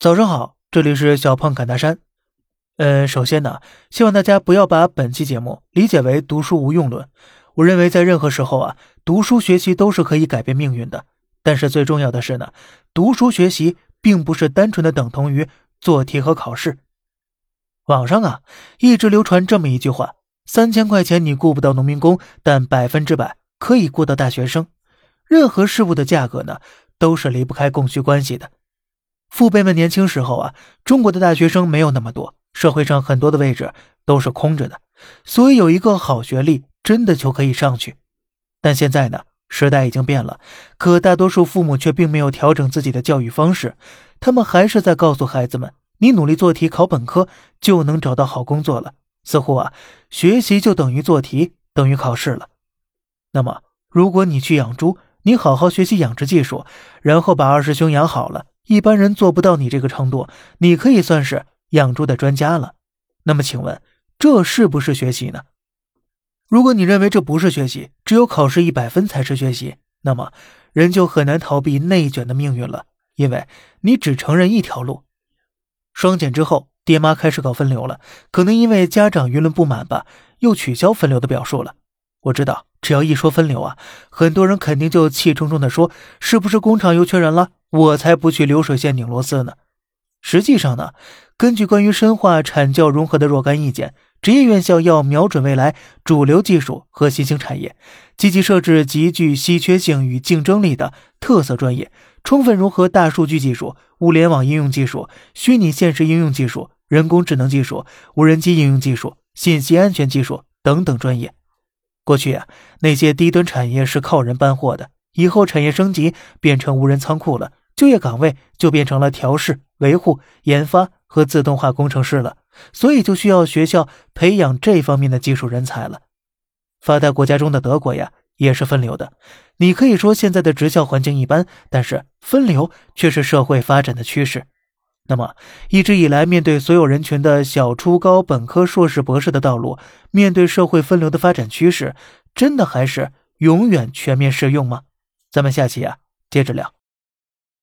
早上好，这里是小胖侃大山。呃，首先呢，希望大家不要把本期节目理解为读书无用论。我认为在任何时候啊，读书学习都是可以改变命运的。但是最重要的是呢，读书学习并不是单纯的等同于做题和考试。网上啊，一直流传这么一句话：三千块钱你雇不到农民工，但百分之百可以雇到大学生。任何事物的价格呢，都是离不开供需关系的。父辈们年轻时候啊，中国的大学生没有那么多，社会上很多的位置都是空着的，所以有一个好学历真的就可以上去。但现在呢，时代已经变了，可大多数父母却并没有调整自己的教育方式，他们还是在告诉孩子们：你努力做题考本科就能找到好工作了。似乎啊，学习就等于做题等于考试了。那么，如果你去养猪，你好好学习养殖技术，然后把二师兄养好了。一般人做不到你这个程度，你可以算是养猪的专家了。那么，请问这是不是学习呢？如果你认为这不是学习，只有考试一百分才是学习，那么人就很难逃避内卷的命运了，因为你只承认一条路。双减之后，爹妈开始搞分流了，可能因为家长舆论不满吧，又取消分流的表述了。我知道，只要一说分流啊，很多人肯定就气冲冲地说：“是不是工厂又缺人了？”我才不去流水线拧螺丝呢。实际上呢，根据关于深化产教融合的若干意见，职业院校要瞄准未来主流技术和新兴产业，积极设置极具稀缺性与竞争力的特色专业，充分融合大数据技术、物联网应用技术、虚拟现实应用技术、人工智能技术、无人机应用技术、信息安全技术等等专业。过去啊，那些低端产业是靠人搬货的，以后产业升级变成无人仓库了。就业岗位就变成了调试、维护、研发和自动化工程师了，所以就需要学校培养这方面的技术人才了。发达国家中的德国呀，也是分流的。你可以说现在的职校环境一般，但是分流却是社会发展的趋势。那么，一直以来面对所有人群的小初高、本科、硕士、博士的道路，面对社会分流的发展趋势，真的还是永远全面适用吗？咱们下期啊，接着聊。